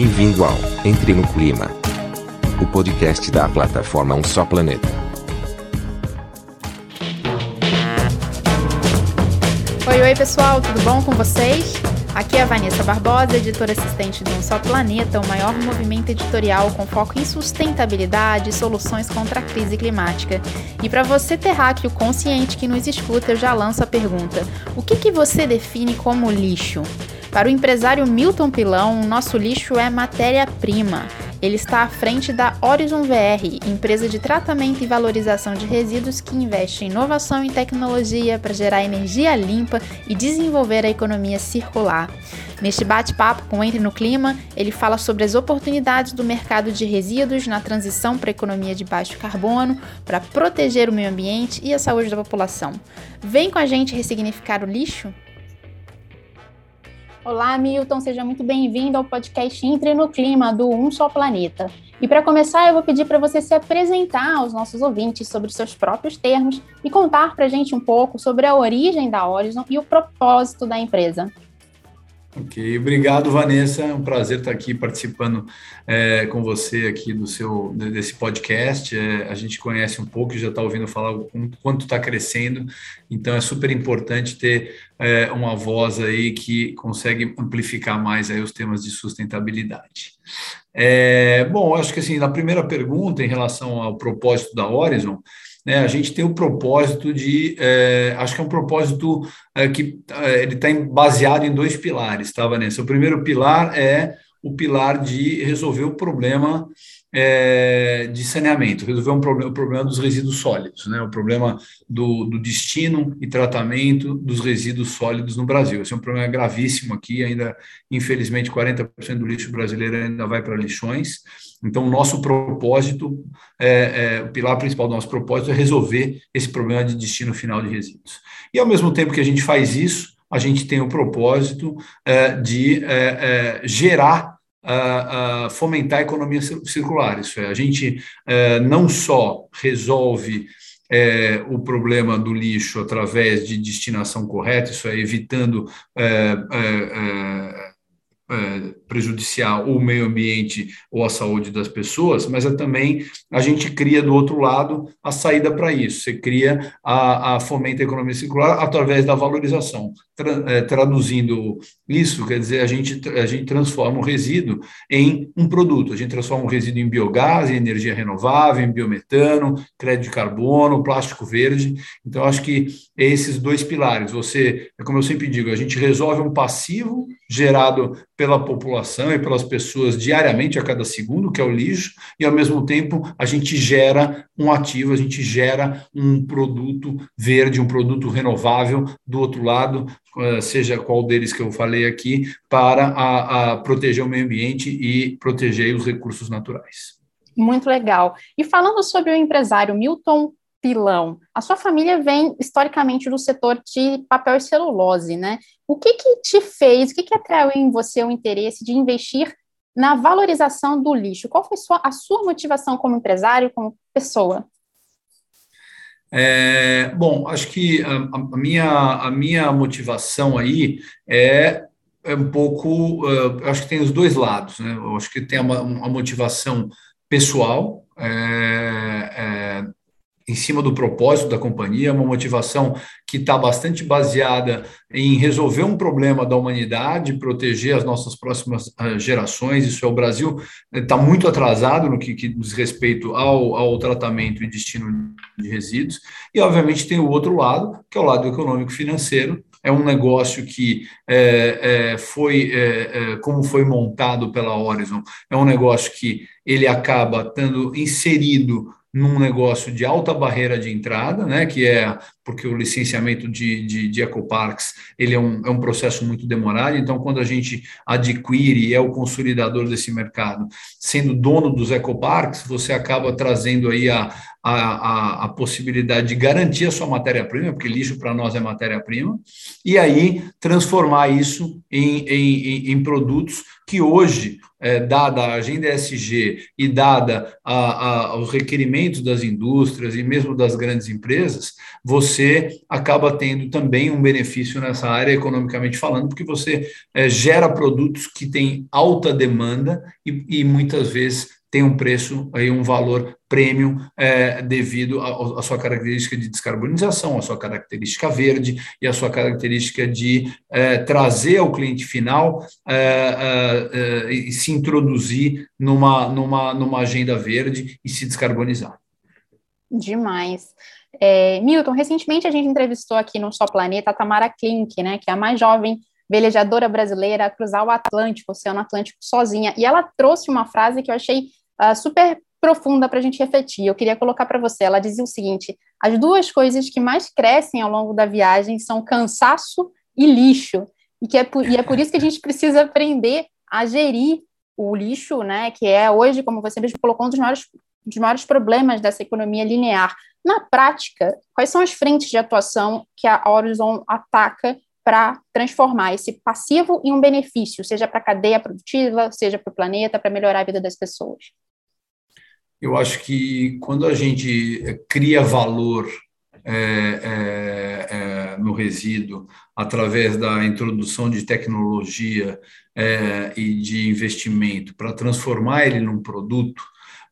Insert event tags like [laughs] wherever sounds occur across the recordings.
Bem-vindo ao Entre no Clima, o podcast da plataforma Um Só Planeta. Oi, oi pessoal, tudo bom com vocês? Aqui é a Vanessa Barbosa, editora assistente do Um Só Planeta, o maior movimento editorial com foco em sustentabilidade e soluções contra a crise climática. E para você terráqueo consciente que nos escuta, eu já lanço a pergunta: o que, que você define como lixo? Para o empresário Milton Pilão, nosso lixo é matéria-prima. Ele está à frente da Horizon VR, empresa de tratamento e valorização de resíduos que investe em inovação e tecnologia para gerar energia limpa e desenvolver a economia circular. Neste bate-papo com Entre no Clima, ele fala sobre as oportunidades do mercado de resíduos na transição para a economia de baixo carbono, para proteger o meio ambiente e a saúde da população. Vem com a gente ressignificar o lixo? Olá, Milton, seja muito bem-vindo ao podcast Entre no Clima do Um Só Planeta. E para começar, eu vou pedir para você se apresentar aos nossos ouvintes sobre seus próprios termos e contar para a gente um pouco sobre a origem da Horizon e o propósito da empresa. Ok, obrigado Vanessa, é um prazer estar aqui participando é, com você aqui do seu desse podcast. É, a gente conhece um pouco e já está ouvindo falar o quanto está crescendo, então é super importante ter é, uma voz aí que consegue amplificar mais aí os temas de sustentabilidade. É, bom, acho que assim na primeira pergunta em relação ao propósito da Horizon, né, a gente tem o propósito de, é, acho que é um propósito é, que é, ele está baseado em dois pilares, tá, Vanessa? O primeiro pilar é o pilar de resolver o problema é, de saneamento, resolver um problema, o problema dos resíduos sólidos, né? o problema do, do, destino e tratamento dos resíduos sólidos no Brasil. Esse é um problema gravíssimo aqui, ainda, infelizmente, 40% do lixo brasileiro ainda vai para lixões. Então, o nosso propósito, é, é, o pilar principal do nosso propósito é resolver esse problema de destino final de resíduos. E, ao mesmo tempo que a gente faz isso, a gente tem o propósito é, de é, é, gerar a fomentar a economia circular. Isso é, a gente é, não só resolve é, o problema do lixo através de destinação correta, isso é, evitando é, é, é, prejudicial o meio ambiente ou a saúde das pessoas, mas é também a gente cria do outro lado a saída para isso. Você cria a, a fomenta a economia circular através da valorização. É, traduzindo isso, quer dizer, a gente, a gente transforma o resíduo em um produto. A gente transforma o resíduo em biogás, em energia renovável, em biometano, crédito de carbono, plástico verde. Então, acho que esses dois pilares. Você, é como eu sempre digo, a gente resolve um passivo gerado pela população e pelas pessoas diariamente, a cada segundo, que é o lixo, e ao mesmo tempo a gente gera um ativo, a gente gera um produto verde, um produto renovável do outro lado, seja qual deles que eu falei aqui, para a, a proteger o meio ambiente e proteger os recursos naturais. Muito legal. E falando sobre o empresário Milton pilão. A sua família vem historicamente do setor de papel e celulose, né? O que que te fez, o que que atraiu em você o interesse de investir na valorização do lixo? Qual foi sua, a sua motivação como empresário, como pessoa? É, bom, acho que a, a, minha, a minha motivação aí é, é um pouco, uh, acho que tem os dois lados, né? Eu acho que tem uma, uma motivação pessoal, é, em cima do propósito da companhia, uma motivação que está bastante baseada em resolver um problema da humanidade, proteger as nossas próximas ah, gerações. Isso é o Brasil está muito atrasado no que, que diz respeito ao, ao tratamento e destino de resíduos. E, obviamente, tem o outro lado, que é o lado econômico-financeiro, é um negócio que é, é, foi, é, é como foi montado pela Horizon, é um negócio que ele acaba estando inserido num negócio de alta barreira de entrada, né, que é porque o licenciamento de, de, de ecoparks ele é um, é um processo muito demorado, então quando a gente adquire é o consolidador desse mercado, sendo dono dos ecoparks, você acaba trazendo aí a, a, a, a possibilidade de garantir a sua matéria-prima, porque lixo para nós é matéria-prima, e aí transformar isso em, em, em produtos que hoje, é, dada a agenda ESG e dada a, a, os requerimentos das indústrias e mesmo das grandes empresas, você acaba tendo também um benefício nessa área, economicamente falando, porque você é, gera produtos que têm alta demanda e, e muitas vezes tem um preço, aí um valor premium é, devido à sua característica de descarbonização, à sua característica verde e à sua característica de é, trazer ao cliente final é, é, é e se introduzir numa, numa, numa agenda verde e se descarbonizar. Demais. É, Milton, recentemente a gente entrevistou aqui no Só Planeta a Tamara Klink, né, que é a mais jovem velejadora brasileira a cruzar o Atlântico, o Oceano Atlântico sozinha, e ela trouxe uma frase que eu achei uh, super profunda para a gente refletir. Eu queria colocar para você. Ela dizia o seguinte: as duas coisas que mais crescem ao longo da viagem são cansaço e lixo, e que é por, e é por isso que a gente precisa aprender a gerir o lixo, né? Que é hoje, como você mesmo colocou, um dos maiores, dos maiores problemas dessa economia linear. Na prática, quais são as frentes de atuação que a Horizon ataca para transformar esse passivo em um benefício, seja para a cadeia produtiva, seja para o planeta, para melhorar a vida das pessoas? Eu acho que quando a gente cria valor é, é, é, no resíduo através da introdução de tecnologia é, e de investimento para transformar ele num produto,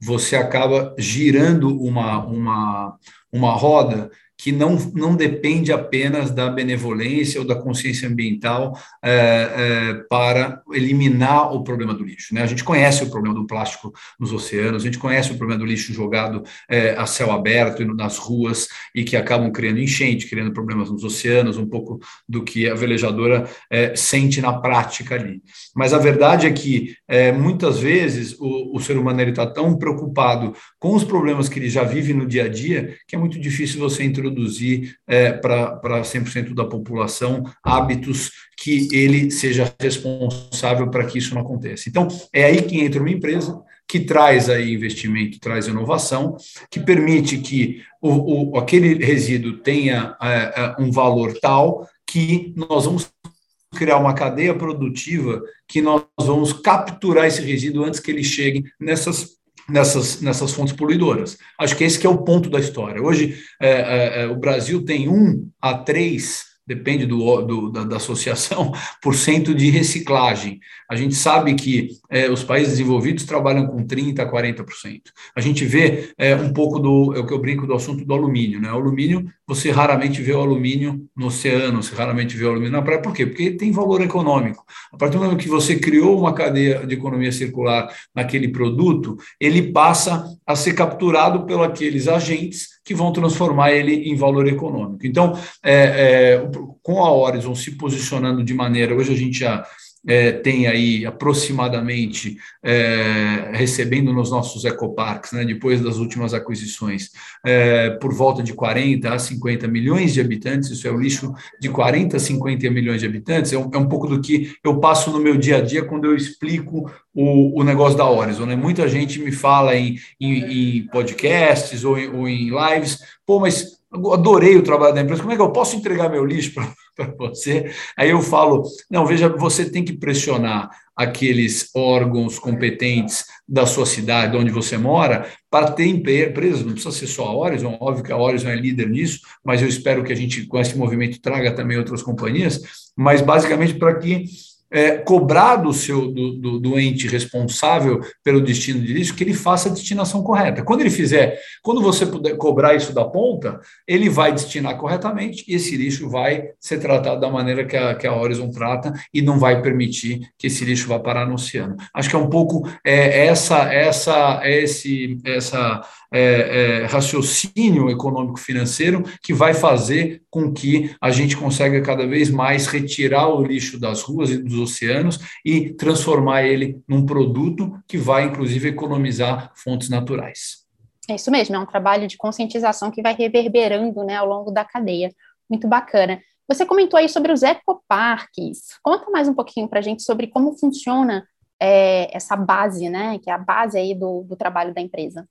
você acaba girando uma, uma, uma roda que não, não depende apenas da benevolência ou da consciência ambiental é, é, para eliminar o problema do lixo. Né? A gente conhece o problema do plástico nos oceanos, a gente conhece o problema do lixo jogado é, a céu aberto e nas ruas e que acabam criando enchente, criando problemas nos oceanos, um pouco do que a velejadora é, sente na prática ali. Mas a verdade é que é, muitas vezes o, o ser humano está tão preocupado com os problemas que ele já vive no dia a dia que é muito difícil você introduzir introduzir é, para 100% da população hábitos que ele seja responsável para que isso não aconteça. Então, é aí que entra uma empresa que traz aí investimento, traz inovação, que permite que o, o aquele resíduo tenha é, é um valor tal que nós vamos criar uma cadeia produtiva que nós vamos capturar esse resíduo antes que ele chegue nessas nessas, nessas fontes poluidoras. Acho que esse que é o ponto da história. Hoje, é, é, é o Brasil tem um a três depende do, do da, da, associação, [laughs] por cento de reciclagem. A gente sabe que é, os países desenvolvidos trabalham com 30%, 40%. A gente vê é, um pouco do, é o que eu brinco do assunto do alumínio. Né? O alumínio, você raramente vê o alumínio no oceano, você raramente vê o alumínio na praia. Por quê? Porque tem valor econômico. A partir do momento que você criou uma cadeia de economia circular naquele produto, ele passa a ser capturado pelos aqueles agentes que vão transformar ele em valor econômico. Então, é, é, com a Horizon se posicionando de maneira, hoje a gente já é, tem aí aproximadamente é, recebendo nos nossos ecoparques, né, depois das últimas aquisições, é, por volta de 40 a 50 milhões de habitantes, isso é o lixo de 40 a 50 milhões de habitantes, é um, é um pouco do que eu passo no meu dia a dia quando eu explico o, o negócio da Horizon. Né? Muita gente me fala em, em, em podcasts ou em, ou em lives, pô, mas adorei o trabalho da empresa, como é que eu posso entregar meu lixo para [laughs] você? Aí eu falo, não, veja, você tem que pressionar aqueles órgãos competentes da sua cidade, onde você mora, para ter empresas, não precisa ser só a Horizon, óbvio que a Horizon é líder nisso, mas eu espero que a gente, com esse movimento, traga também outras companhias, mas basicamente para que é, cobrar do seu do, do, do, ente responsável pelo destino de lixo que ele faça a destinação correta. Quando ele fizer, quando você puder cobrar isso da ponta, ele vai destinar corretamente e esse lixo vai ser tratado da maneira que a, que a Horizon trata e não vai permitir que esse lixo vá parar no oceano. Acho que é um pouco é, essa essa esse essa é, é, raciocínio econômico-financeiro que vai fazer com que a gente consiga cada vez mais retirar o lixo das ruas e dos oceanos e transformar ele num produto que vai, inclusive, economizar fontes naturais. É isso mesmo, é um trabalho de conscientização que vai reverberando né, ao longo da cadeia. Muito bacana. Você comentou aí sobre os ecoparques. Conta mais um pouquinho para a gente sobre como funciona é, essa base, né? Que é a base aí do, do trabalho da empresa.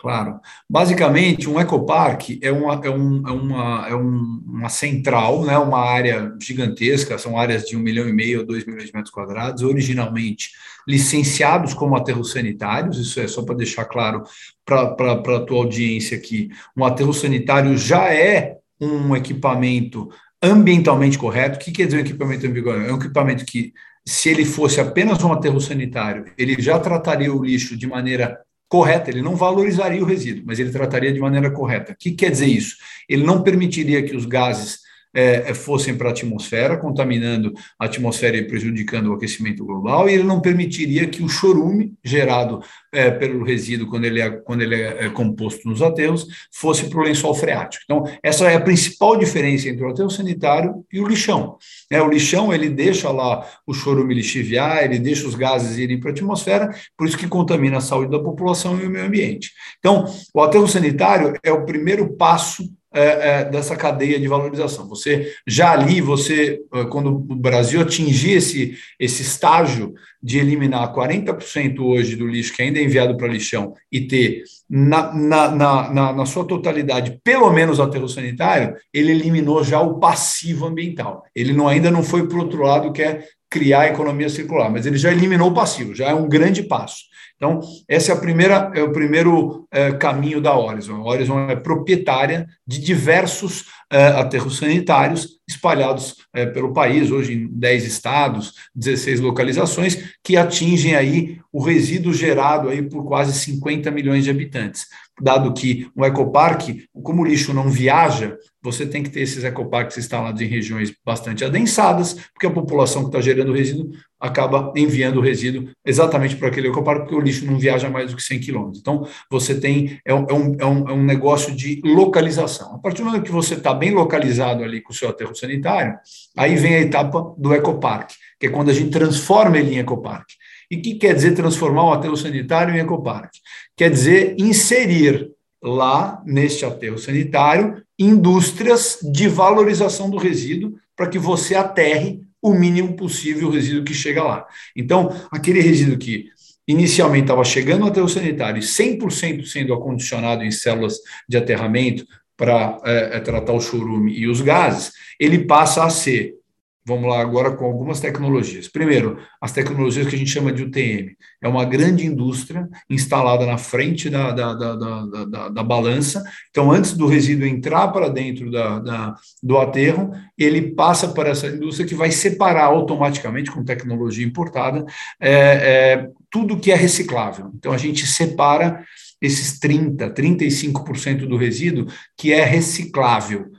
Claro. Basicamente, um ecoparque é uma, é um, é uma, é uma central, né, uma área gigantesca, são áreas de um milhão e meio a dois milhões de metros quadrados, originalmente licenciados como aterros sanitários, isso é só para deixar claro para a tua audiência aqui, um aterro sanitário já é um equipamento ambientalmente correto. O que quer dizer um equipamento ambientalmente? É um equipamento que, se ele fosse apenas um aterro sanitário, ele já trataria o lixo de maneira correta, ele não valorizaria o resíduo, mas ele trataria de maneira correta. O que quer dizer isso? Ele não permitiria que os gases é, é, fossem para a atmosfera, contaminando a atmosfera e prejudicando o aquecimento global, e ele não permitiria que o chorume gerado é, pelo resíduo, quando ele, é, quando ele é, é composto nos aterros, fosse para o lençol freático. Então, essa é a principal diferença entre o aterro sanitário e o lixão. É, o lixão, ele deixa lá o chorume lixiviar, ele deixa os gases irem para a atmosfera, por isso que contamina a saúde da população e o meio ambiente. Então, o aterro sanitário é o primeiro passo é, é, dessa cadeia de valorização. Você já ali, você é, quando o Brasil atingir esse, esse estágio de eliminar 40% hoje do lixo que ainda é enviado para lixão e ter na, na, na, na, sua totalidade pelo menos aterro sanitário, ele eliminou já o passivo ambiental. Ele não, ainda não foi para o outro lado, que é criar a economia circular, mas ele já eliminou o passivo, já é um grande passo. Então, esse é, a primeira, é o primeiro é, caminho da Horizon. A Horizon é proprietária de diversos é, aterros sanitários espalhados é, pelo país, hoje em 10 estados, 16 localizações, que atingem aí o resíduo gerado aí por quase 50 milhões de habitantes. Dado que um ecoparque, como o lixo não viaja, você tem que ter esses ecoparques instalados em regiões bastante adensadas, porque a população que está gerando resíduo acaba enviando o resíduo exatamente para aquele ecoparque, porque o lixo não viaja mais do que 100 quilômetros. Então, você tem, é um, é, um, é um negócio de localização. A partir do momento que você está bem localizado ali com o seu aterro sanitário, aí vem a etapa do ecoparque, que é quando a gente transforma ele em ecoparque. E o que quer dizer transformar o aterro sanitário em ecoparque? Quer dizer inserir lá, neste aterro sanitário, indústrias de valorização do resíduo para que você aterre o mínimo possível o resíduo que chega lá. Então, aquele resíduo que inicialmente estava chegando no aterro sanitário e 100% sendo acondicionado em células de aterramento para é, tratar o chorume e os gases, ele passa a ser Vamos lá agora com algumas tecnologias. Primeiro, as tecnologias que a gente chama de UTM. É uma grande indústria instalada na frente da, da, da, da, da, balança. Então, antes do resíduo entrar para dentro da, da, do aterro, ele passa para essa indústria que vai separar automaticamente, com tecnologia importada, é, é, tudo que é reciclável. Então, a gente separa esses 30%, 35% do resíduo que é reciclável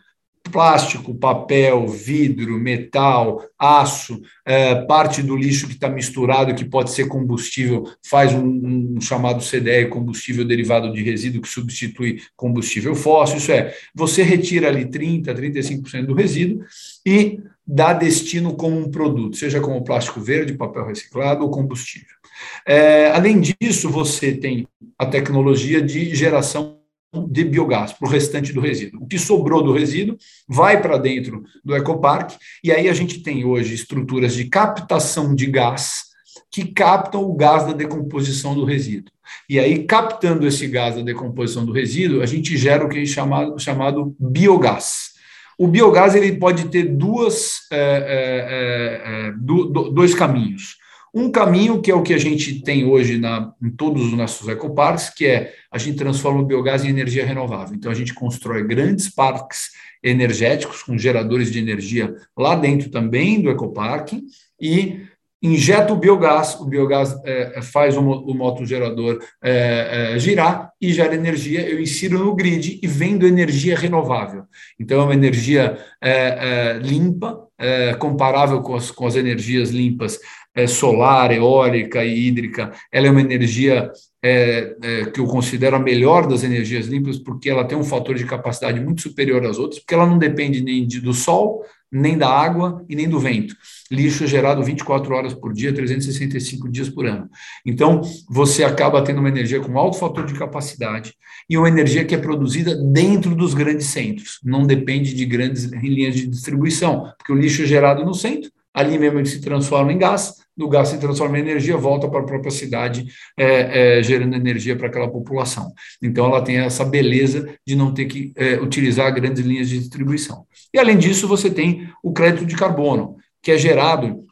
plástico, papel, vidro, metal, aço, é, parte do lixo que está misturado, que pode ser combustível, faz um, um, chamado CDE, combustível derivado de resíduo, que substitui combustível fóssil. Isso é, você retira ali 30%, 35% do resíduo e dá destino como um produto, seja como plástico verde, papel reciclado ou combustível. É, além disso, você tem a tecnologia de geração de biogás para o restante do resíduo. O que sobrou do resíduo vai para dentro do ecoparque, e aí a gente tem hoje estruturas de captação de gás que captam o gás da decomposição do resíduo. E aí, captando esse gás da decomposição do resíduo, a gente gera o que é chamado, chamado biogás. O biogás ele pode ter duas, é, é, é, do, dois caminhos. Um caminho que é o que a gente tem hoje na, em todos os nossos ecoparques, que é a gente transforma o biogás em energia renovável. Então, a gente constrói grandes parques energéticos com geradores de energia lá dentro também do ecoparque e injeta o biogás, o biogás é, faz o, o motogerador é, é, girar e gera energia, eu insiro no grid e vendo energia renovável. Então, é uma energia é, é, limpa, é, comparável com as, com as energias limpas é, solar, eólica e hídrica, ela é uma energia é, é, que eu considero a melhor das energias limpas, porque ela tem um fator de capacidade muito superior às outras, porque ela não depende nem de, do sol, nem da água e nem do vento. Lixo é gerado 24 horas por dia, 365 dias por ano. Então, você acaba tendo uma energia com alto fator de capacidade e uma energia que é produzida dentro dos grandes centros, não depende de grandes linhas de distribuição, porque o lixo é gerado no centro, ali mesmo ele se transforma em gás, do gás se transforma em energia, volta para a própria cidade, é, é, gerando energia para aquela população. Então, ela tem essa beleza de não ter que é, utilizar grandes linhas de distribuição. E, além disso, você tem o crédito de carbono, que é gerado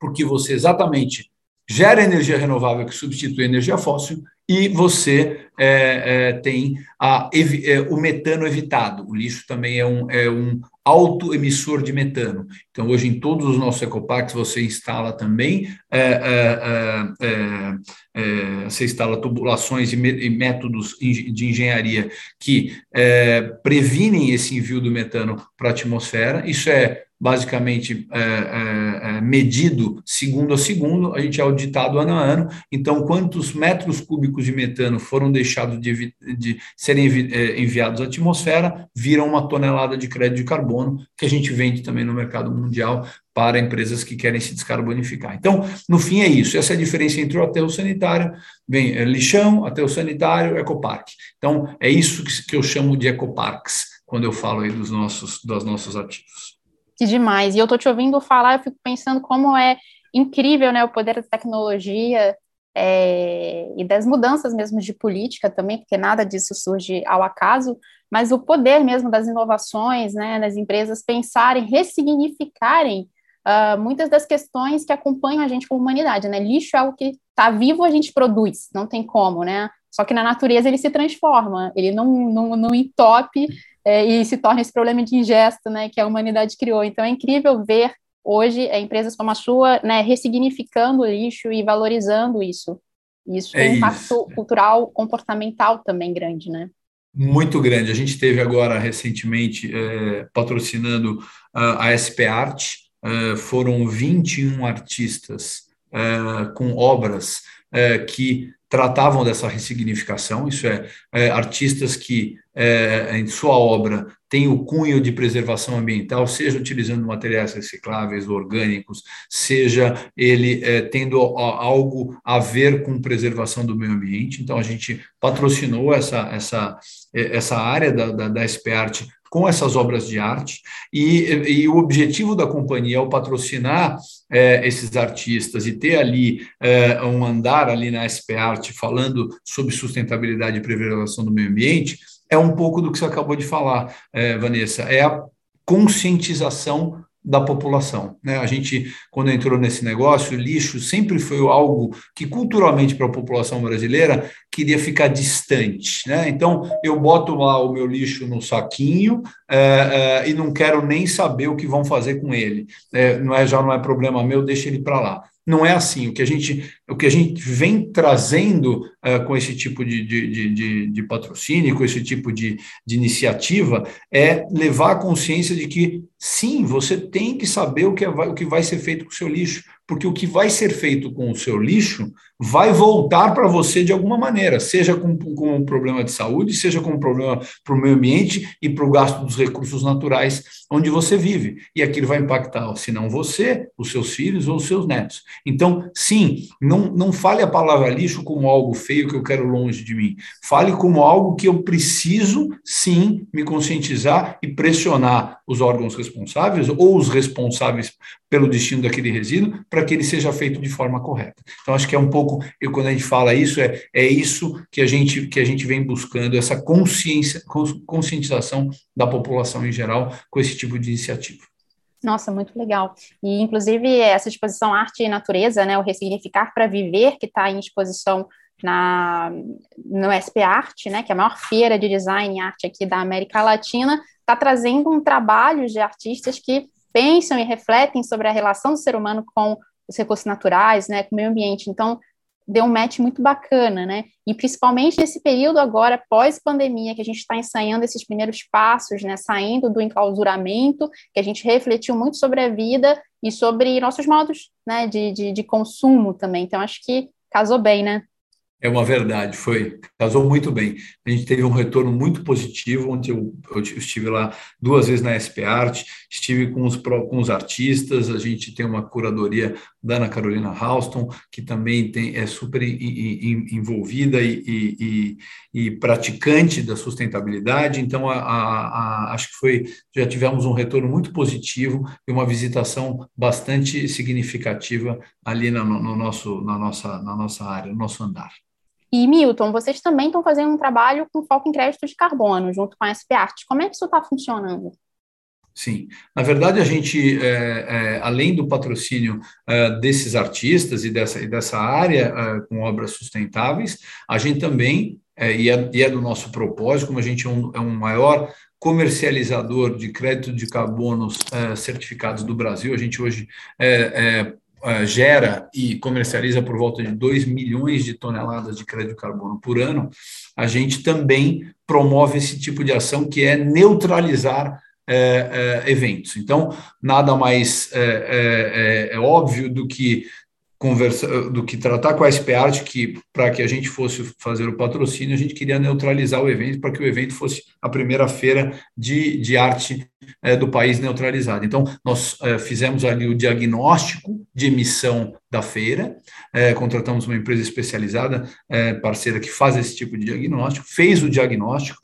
porque você exatamente gera energia renovável que substitui a energia fóssil e você é, é, tem a, é, o metano evitado. O lixo também é um, é um autoemissor de metano. Então, hoje, em todos os nossos ecoparques, você instala também, é, é, é, você instala tubulações e, e, métodos de engenharia que previnem esse envio do metano para a atmosfera. Isso é basicamente é, é, é, medido segundo a segundo, a gente é auditado ano a ano, então quantos metros cúbicos de metano foram deixados de, de serem é, enviados à atmosfera, viram uma tonelada de crédito de carbono, que a gente vende também no mercado mundial para empresas que querem se descarbonificar. Então, no fim é isso, essa é a diferença entre o aterro sanitário, bem, é lixão, aterro sanitário, ecoparque. Então, é isso que, que eu chamo de ecoparques, quando eu falo aí dos nossos, dos nossos ativos. Que demais. E eu tô te ouvindo falar, eu fico pensando como é incrível, né, o poder da tecnologia é, e das mudanças mesmo de política também, porque nada disso surge ao acaso, mas o poder mesmo das inovações, né, das empresas pensarem, ressignificarem uh, muitas das questões que acompanham a gente como humanidade, né? Lixo é algo que está vivo, a gente produz, não tem como, né? Só que na natureza ele se transforma, ele não, não, não entope é, e se torna esse problema de ingesto, né, que a humanidade criou. Então é incrível ver hoje é, empresas como a sua, né, ressignificando o lixo e valorizando isso. Isso tem é um impacto cultural, comportamental também grande, né? Muito grande. A gente teve agora recentemente é, patrocinando a SP Art, uh, foram 21 artistas com obras que tratavam dessa ressignificação, isso é artistas que é, em sua obra têm o cunho de preservação ambiental, seja utilizando materiais recicláveis, orgânicos, seja ele é, tendo algo a ver com preservação do meio ambiente. Então, a gente patrocinou essa, essa, essa área da, da, da SP Art com essas obras de arte, e, e o objetivo da companhia ao patrocinar é, esses artistas e ter ali é, um andar ali na SP Art falando sobre sustentabilidade e preservação do meio ambiente, é um pouco do que você acabou de falar, é, Vanessa, é a conscientização da população. Né? A gente, quando entrou nesse negócio, lixo sempre foi algo que, culturalmente, para a população brasileira, queria ficar distante. Né? Então, eu boto lá o meu lixo no saquinho é, é, e não quero nem saber o que vão fazer com ele. É, não é, já não é problema meu, deixa ele para lá. Não é assim. O que a gente, o que a gente vem trazendo uh, com esse tipo de, de, de, de, patrocínio, com esse tipo de, de iniciativa, é levar a consciência de que, sim, você tem que saber o que, é, o que vai ser feito com o seu lixo porque o que vai ser feito com o seu lixo vai voltar para você de alguma maneira, seja com, com um problema de saúde, seja com um problema para o meio ambiente e para o gasto dos recursos naturais onde você vive. E aquilo vai impactar, se não você, os seus filhos ou os seus netos. Então, sim, não, não fale a palavra lixo como algo feio que eu quero longe de mim. Fale como algo que eu preciso, sim, me conscientizar e pressionar os órgãos responsáveis ou os responsáveis pelo destino daquele resíduo para que ele seja feito de forma correta. Então, acho que é um pouco, eu, quando a gente fala isso, é, é isso que a, gente, que a gente vem buscando, essa consciência, conscientização da população em geral com esse tipo de iniciativa. Nossa, muito legal. E, inclusive, essa exposição Arte e Natureza, né, o Ressignificar para Viver, que está em exposição na, no SP Arte, né, que é a maior feira de design e arte aqui da América Latina, está trazendo um trabalho de artistas que pensam e refletem sobre a relação do ser humano com os recursos naturais, né, com o meio ambiente. Então, deu um match muito bacana, né? E principalmente nesse período agora, pós-pandemia, que a gente está ensaiando esses primeiros passos, né? Saindo do enclausuramento, que a gente refletiu muito sobre a vida e sobre nossos modos né, de, de, de consumo também. Então, acho que casou bem, né? É uma verdade, foi, casou muito bem. A gente teve um retorno muito positivo, onde eu, eu estive lá duas vezes na SP Art, estive com os, com os artistas, a gente tem uma curadoria da Ana Carolina Houston, que também tem, é super envolvida e, e, e, praticante da sustentabilidade. Então, a, a, a, acho que foi já tivemos um retorno muito positivo e uma visitação bastante significativa ali no, no nosso, na, nossa, na nossa área, no nosso andar. E, Milton, vocês também estão fazendo um trabalho com foco em crédito de carbono, junto com a SP Art. Como é que isso está funcionando? Sim, na verdade a gente, é, é, além do patrocínio é, desses artistas e dessa, e dessa área é, com obras sustentáveis, a gente também, é, e é, e, é, do nosso propósito, como a gente é um, um maior comercializador de crédito de carbonos certificados do Brasil, a gente hoje gera e comercializa por volta de 2 milhões de toneladas de crédito de carbono por ano, a gente também promove esse tipo de ação que é neutralizar é, é, eventos. Então, nada mais é óbvio do que conversa, do que tratar com a SPArt, que para que a gente fosse fazer o patrocínio, a gente queria neutralizar o evento para que o evento fosse a primeira feira de, de arte é, do país neutralizada. Então, nós é, fizemos ali o diagnóstico de emissão da feira, é, contratamos uma empresa especializada, parceira, que faz esse tipo de diagnóstico, fez o diagnóstico,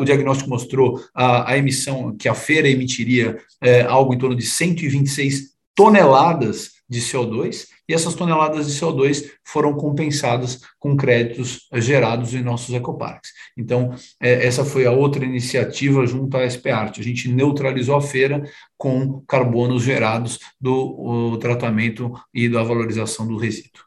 o diagnóstico mostrou a, a emissão que a feira emitiria algo em torno de 126 toneladas de CO2, e essas toneladas de CO2 foram compensadas com créditos gerados em nossos ecoparques. Então, é, essa foi a outra iniciativa junto à SPART. A gente neutralizou a feira com carbonos gerados do tratamento e da valorização do resíduo.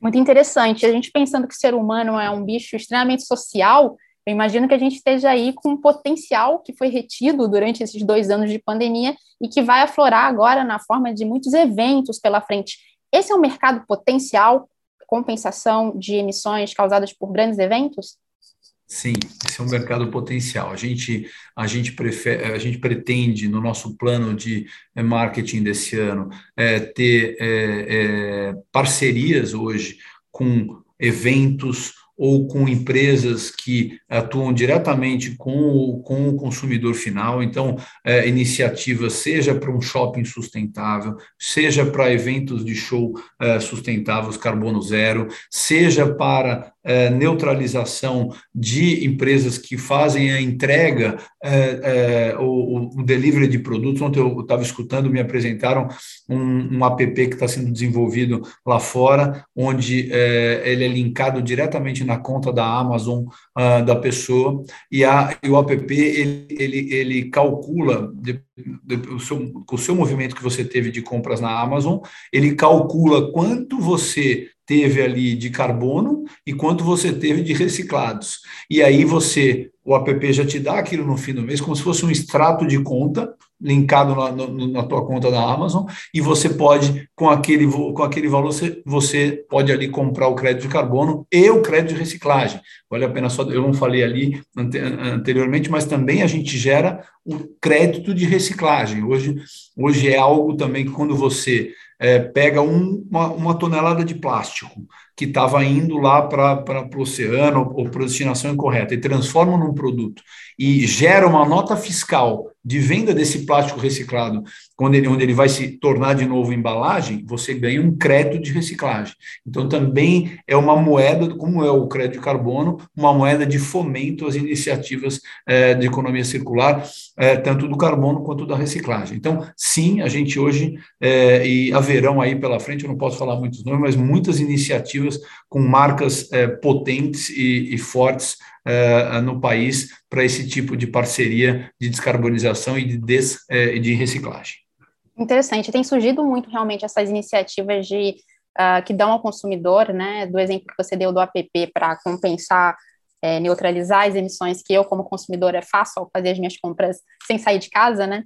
Muito interessante. A gente pensando que o ser humano é um bicho extremamente social, eu imagino que a gente esteja aí com um potencial que foi retido durante esses dois anos de pandemia e que vai aflorar agora na forma de muitos eventos pela frente. Esse é um mercado potencial, compensação de emissões causadas por grandes eventos? Sim, esse é um mercado potencial. A gente, a gente, prefere, a gente pretende, no nosso plano de eh, marketing desse ano, é, ter é, é, parcerias hoje com eventos ou com empresas que atuam diretamente com o, com o consumidor final. Então, é, iniciativas, seja para um shopping sustentável, seja para eventos de show é, sustentáveis, carbono zero, seja para é, neutralização de empresas que fazem a entrega, é, é, o, delivery de produtos. Ontem eu estava escutando, me apresentaram um, um app que está sendo desenvolvido lá fora, onde ele é linkado diretamente na conta da Amazon uh, da pessoa, e, a, e o app ele, ele, ele calcula o, seu, o seu movimento que você teve de compras na Amazon, ele calcula quanto você teve ali de carbono e quanto você teve de reciclados. E aí você, o app já te dá aquilo no fim do mês, como se fosse um extrato de conta linkado na, na tua conta da Amazon, e você pode, com aquele, com aquele valor, você, você pode ali comprar o crédito de carbono e o crédito de reciclagem. Vale a pena só, eu não falei ali ante, anteriormente, mas também a gente gera o crédito de reciclagem. Hoje, hoje é algo também que quando você é, pega um, uma, uma, tonelada de plástico que estava indo lá para o oceano ou para destinação incorreta e transforma num produto e gera uma nota fiscal de venda desse plástico reciclado, quando ele, onde ele vai se tornar de novo embalagem, você ganha um crédito de reciclagem. Então, também é uma moeda, como é o crédito de carbono, uma moeda de fomento às iniciativas é, de economia circular, é, tanto do carbono quanto da reciclagem. Então, sim, a gente hoje, é, e haverão aí pela frente, eu não posso falar muitos nomes, mas muitas iniciativas com marcas potentes e, e fortes no país para esse tipo de parceria de descarbonização e de, des, de reciclagem. Interessante, tem surgido muito realmente essas iniciativas de uh, que dão ao consumidor, né, do exemplo que você deu do app para compensar é, neutralizar as emissões que eu, como consumidora, faço ao fazer as minhas compras sem sair de casa, né?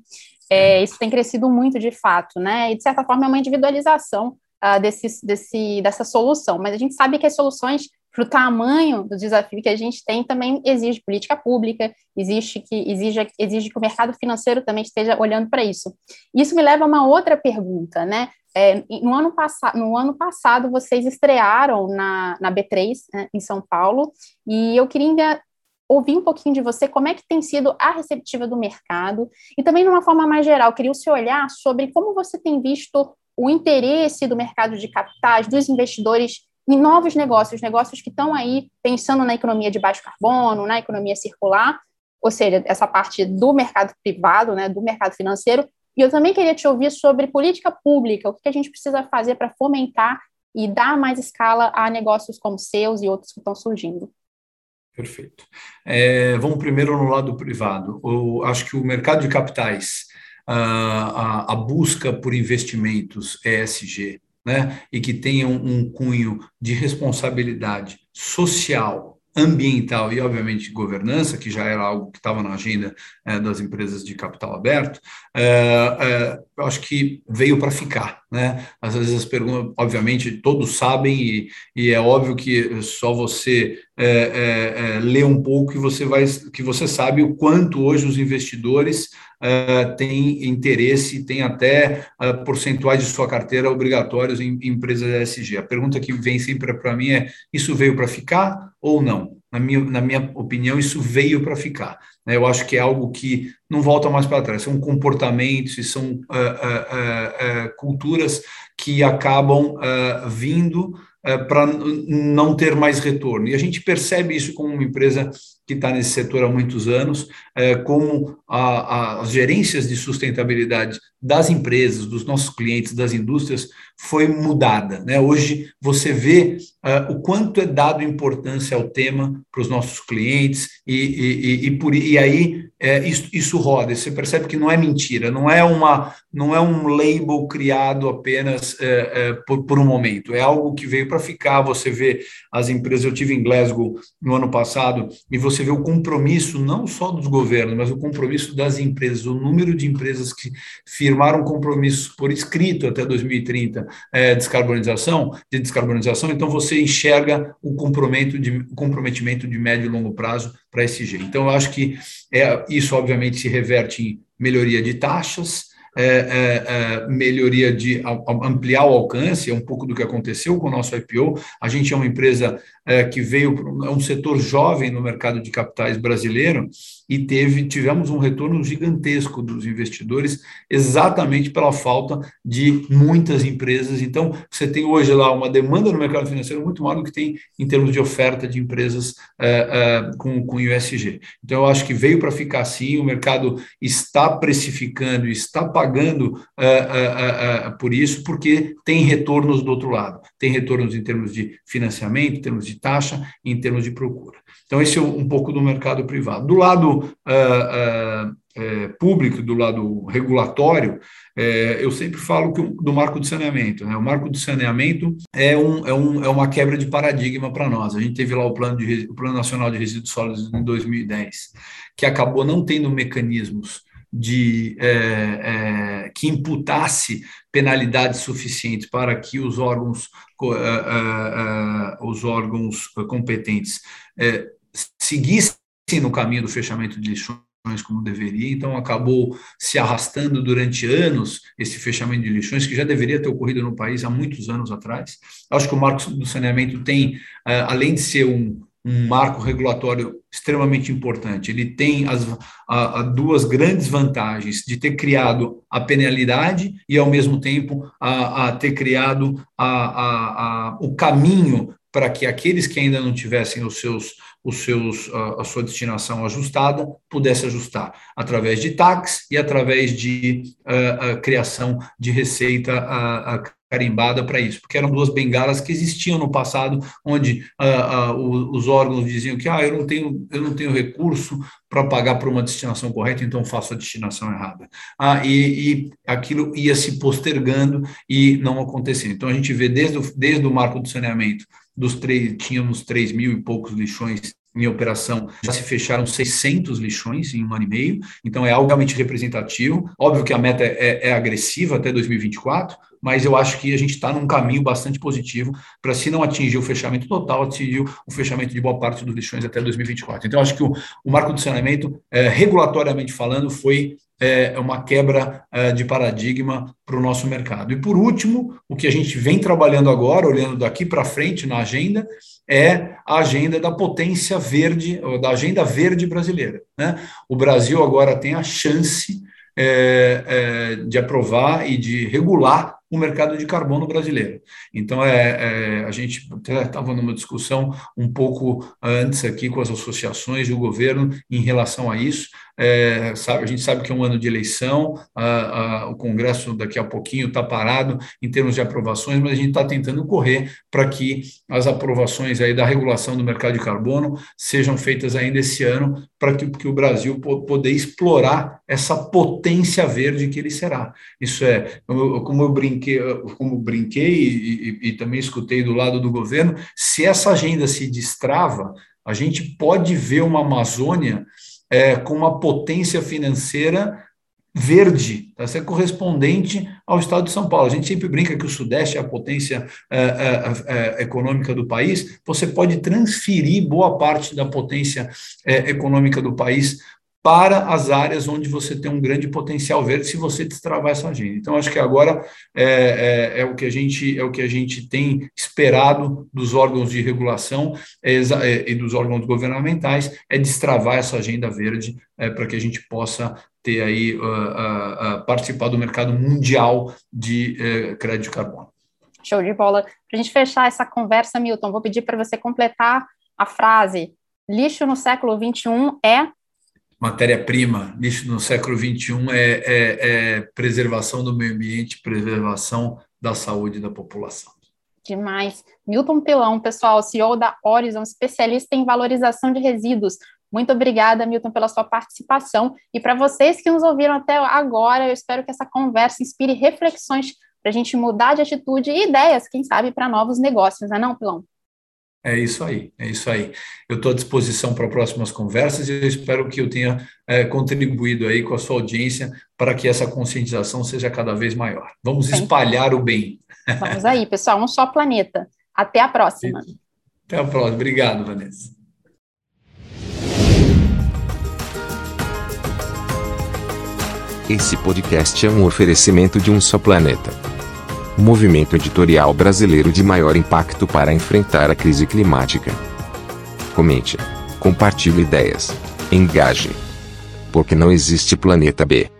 É, isso tem crescido muito de fato, né? E de certa forma é uma individualização uh, desse, desse, dessa solução. Mas a gente sabe que as soluções para o tamanho do desafio que a gente tem, também exige política pública, exige que, exige, exige que o mercado financeiro também esteja olhando para isso. Isso me leva a uma outra pergunta, né? É, no, ano no ano passado, vocês estrearam na, na B3, né, em São Paulo, e eu queria ouvir um pouquinho de você como é que tem sido a receptiva do mercado, e também, de uma forma mais geral, queria o seu olhar sobre como você tem visto o interesse do mercado de capitais, dos investidores em novos negócios, negócios que estão aí pensando na economia de baixo carbono, na economia circular, ou seja, essa parte do mercado privado, né, do mercado financeiro. E eu também queria te ouvir sobre política pública, o que a gente precisa fazer para fomentar e dar mais escala a negócios como seus e outros que estão surgindo. Perfeito. É, vamos primeiro no lado privado. Eu acho que o mercado de capitais, a, a, a busca por investimentos ESG, né, e que tenham um cunho de responsabilidade social ambiental e, obviamente, governança, que já era algo que estava na agenda é, das empresas de capital aberto, é, é, acho que veio para ficar. Né? Às vezes as perguntas, obviamente, todos sabem, e, e é óbvio que só você lê um pouco que você vai que você sabe o quanto hoje os investidores uh, tem interesse, tem até uh, percentuais de sua carteira obrigatórios em, em empresas ESG. A pergunta que vem sempre para mim é: isso veio para ficar ou não? Na minha, na minha opinião, isso veio para ficar. Né? Eu acho que é algo que não volta mais para trás. São comportamentos e são uh, culturas que acabam vindo para não ter mais retorno. E a gente percebe isso como uma empresa que está nesse setor há muitos anos, é, como a, a, as gerências de sustentabilidade das empresas, dos nossos clientes, das indústrias, foi mudada. Né? Hoje você vê uh, o quanto é dado importância ao tema para os nossos clientes, e, e, e, por, e aí é, isso, isso roda. Você percebe que não é mentira, não é, uma, não é um label criado apenas é, é, por, por um momento, é algo que veio para ficar. Você vê as empresas, eu tive em Glasgow no ano passado, e você vê o compromisso não só dos governos, mas o compromisso das empresas, o número de empresas que firmaram compromissos por escrito até 2030 é, descarbonização, de descarbonização, então você enxerga o comprometimento de, comprometimento de médio e longo prazo para esse jeito. Então, eu acho que é, isso, obviamente, se reverte em melhoria de taxas, é, é, é, melhoria de ampliar o alcance, é um pouco do que aconteceu com o nosso IPO. A gente é uma empresa é, que veio, é um setor jovem no mercado de capitais brasileiro e teve, tivemos um retorno gigantesco dos investidores, exatamente pela falta de muitas empresas. Então, você tem hoje lá uma demanda no mercado financeiro muito maior do que tem em termos de oferta de empresas é, é, com, com ISG. Então, eu acho que veio para ficar assim, o mercado está precificando, está pagando é, por isso, porque tem retornos do outro lado. Tem retornos em termos de financiamento, em termos de taxa em termos de procura. Então, esse é um pouco do mercado privado. Do lado uh, uh, é, público, do lado regulatório, é, eu sempre falo que, do marco de saneamento. Né? O marco de saneamento é, um, é, um, é uma quebra de paradigma para nós. A gente teve lá o plano, de, o plano Nacional de Resíduos Sólidos em 2010, que acabou não tendo mecanismos de é, é, que imputasse penalidades suficientes para que os órgãos uh, uh, uh, os órgãos competentes seguissem no caminho do fechamento de lixões como deveria, então acabou se arrastando durante anos esse fechamento de lixões que já deveria ter ocorrido no país há muitos anos atrás. Acho que o marco do saneamento tem, além de ser um, um marco regulatório extremamente importante. Ele tem as a, a duas grandes vantagens de ter criado a penalidade e, ao mesmo tempo, a, a ter criado a, o caminho para que aqueles que ainda não tivessem os seus, os seus, a, sua destinação ajustada pudesse ajustar através de tax e através de criação de receita carimbada para isso, porque eram duas bengalas que existiam no passado, onde uh, uh, os órgãos diziam que ah, eu não tenho, eu não tenho recurso para pagar por uma destinação correta, então faço a destinação errada. Ah, e, e, aquilo ia se postergando e não acontecendo. Então a gente vê desde o, desde o marco do saneamento, dos três, tínhamos 3 mil e poucos lixões em operação, já se fecharam 600 lixões em um ano e meio, então é algo realmente representativo. Óbvio que a meta é, é agressiva até 2024, mas eu acho que a gente está num caminho bastante positivo para, se não atingir o fechamento total, atingir o fechamento de boa parte dos lixões até 2024. Então, acho que o, o marco do saneamento, é, regulatoriamente falando, foi é, uma quebra é, de paradigma para o nosso mercado. E, por último, o que a gente vem trabalhando agora, olhando daqui para frente na agenda, é a agenda da potência verde, da agenda verde brasileira. Né? O Brasil agora tem a chance é, é, de aprovar e de regular o mercado de carbono brasileiro. Então, é, é a gente estava numa discussão um pouco antes aqui com as associações e o governo em relação a isso. É, sabe, a gente sabe que é um ano de eleição, a, a, o Congresso daqui a pouquinho está parado em termos de aprovações, mas a gente está tentando correr para que as aprovações aí da regulação do mercado de carbono sejam feitas ainda esse ano, para que, que, o Brasil poder explorar essa potência verde que ele será. Isso é, como eu brinquei, como brinquei e, e, e também escutei do lado do governo, se essa agenda se destrava, a gente pode ver uma Amazônia é, com uma potência financeira verde, tá? ser correspondente ao estado de São Paulo. A gente sempre brinca que o Sudeste é a potência é, é, é, econômica do país. Você pode transferir boa parte da potência é, econômica do país para as áreas onde você tem um grande potencial verde se você destravar essa agenda. Então, acho que agora é, é, é o que a gente é o que a gente tem esperado dos órgãos de regulação é, é e dos órgãos governamentais é destravar essa agenda verde é, para que a gente possa ter aí uh, uh, uh, participar do mercado mundial de uh, crédito de carbono. Show de bola. Para a gente fechar essa conversa, Milton, vou pedir para você completar a frase. Lixo no século XXI é matéria-prima lixo no século XXI é, é, é, preservação do meio ambiente, preservação da saúde da população. Demais. Milton Pilão, pessoal, CEO da Horizon, especialista em valorização de resíduos. Muito obrigada, Milton, pela sua participação. E para vocês que nos ouviram até agora, eu espero que essa conversa inspire reflexões para a gente mudar de atitude e ideias, quem sabe, para novos negócios, não é não, Pilão? É isso aí, é isso aí. Eu estou à disposição para próximas conversas e eu espero que eu tenha é, contribuído aí com a sua audiência para que essa conscientização seja cada vez maior. Vamos Sim. espalhar o bem. Vamos aí, pessoal, um só planeta. Até a próxima. Até a próxima. Obrigado, Vanessa. Esse podcast é um oferecimento de um só planeta movimento editorial brasileiro de maior impacto para enfrentar a crise climática. Comente, compartilhe ideias, engaje. Porque não existe planeta B.